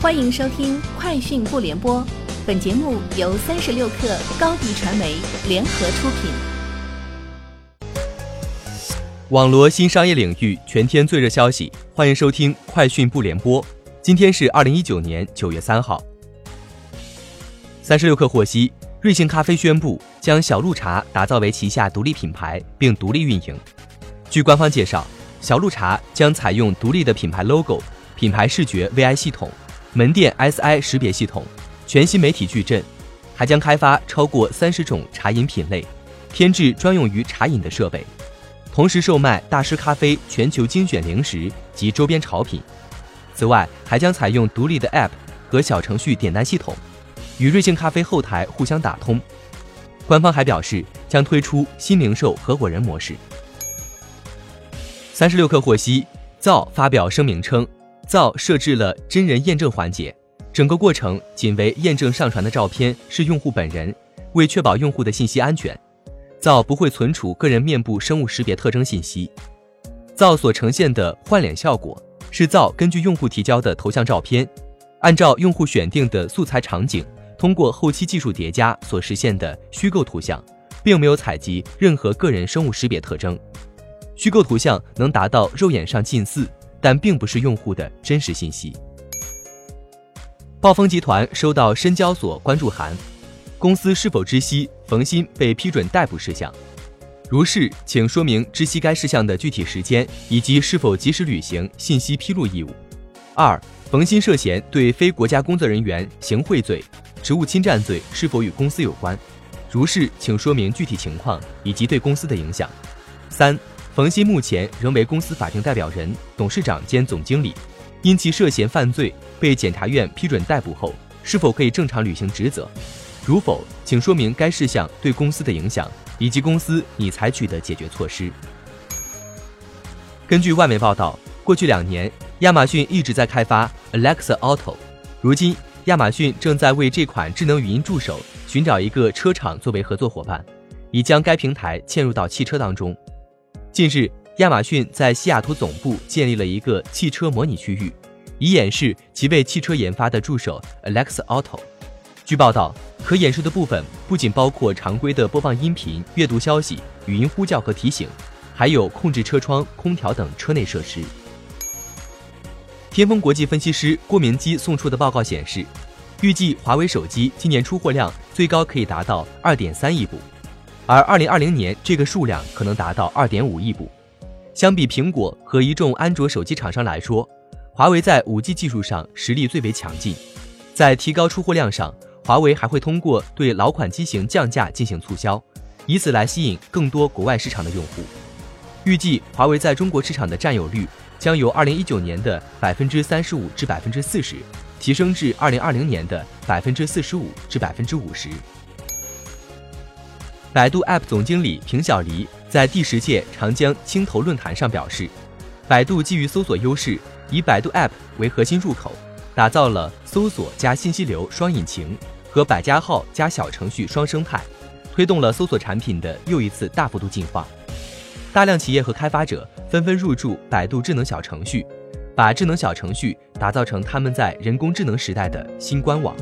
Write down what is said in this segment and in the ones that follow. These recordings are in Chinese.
欢迎收听《快讯不联播》，本节目由三十六克高低传媒联合出品。网罗新商业领域全天最热消息，欢迎收听《快讯不联播》。今天是二零一九年九月三号。三十六克获悉，瑞幸咖啡宣布将小鹿茶打造为旗下独立品牌，并独立运营。据官方介绍，小鹿茶将采用独立的品牌 logo、品牌视觉 VI 系统。门店 SI 识别系统、全新媒体矩阵，还将开发超过三十种茶饮品类，添置专用于茶饮的设备，同时售卖大师咖啡全球精选零食及周边潮品。此外，还将采用独立的 App 和小程序点单系统，与瑞幸咖啡后台互相打通。官方还表示，将推出新零售合伙人模式。三十六氪获悉，造发表声明称。造设置了真人验证环节，整个过程仅为验证上传的照片是用户本人，为确保用户的信息安全，造不会存储个人面部生物识别特征信息。造所呈现的换脸效果是造根据用户提交的头像照片，按照用户选定的素材场景，通过后期技术叠加所实现的虚构图像，并没有采集任何个人生物识别特征。虚构图像能达到肉眼上近似。但并不是用户的真实信息。暴风集团收到深交所关注函，公司是否知悉冯鑫被批准逮捕事项？如是，请说明知悉该事项的具体时间以及是否及时履行信息披露义务。二，冯鑫涉嫌对非国家工作人员行贿罪、职务侵占罪是否与公司有关？如是，请说明具体情况以及对公司的影响。三。冯鑫目前仍为公司法定代表人、董事长兼总经理，因其涉嫌犯罪被检察院批准逮捕后，是否可以正常履行职责？如否，请说明该事项对公司的影响以及公司拟采取的解决措施。根据外媒报道，过去两年，亚马逊一直在开发 Alexa Auto，如今亚马逊正在为这款智能语音助手寻找一个车厂作为合作伙伴，已将该平台嵌入到汽车当中。近日，亚马逊在西雅图总部建立了一个汽车模拟区域，以演示其为汽车研发的助手 Alex Auto。据报道，可演示的部分不仅包括常规的播放音频、阅读消息、语音呼叫和提醒，还有控制车窗、空调等车内设施。天风国际分析师郭明基送出的报告显示，预计华为手机今年出货量最高可以达到二点三亿部。而二零二零年，这个数量可能达到二点五亿部。相比苹果和一众安卓手机厂商来说，华为在五 G 技术上实力最为强劲。在提高出货量上，华为还会通过对老款机型降价进行促销，以此来吸引更多国外市场的用户。预计华为在中国市场的占有率将由二零一九年的百分之三十五至百分之四十，提升至二零二零年的百分之四十五至百分之五十。百度 App 总经理平小黎在第十届长江青投论坛上表示，百度基于搜索优势，以百度 App 为核心入口，打造了搜索加信息流双引擎和百家号加小程序双生态，推动了搜索产品的又一次大幅度进化。大量企业和开发者纷纷入驻百度智能小程序，把智能小程序打造成他们在人工智能时代的新官网。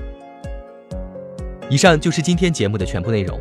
以上就是今天节目的全部内容。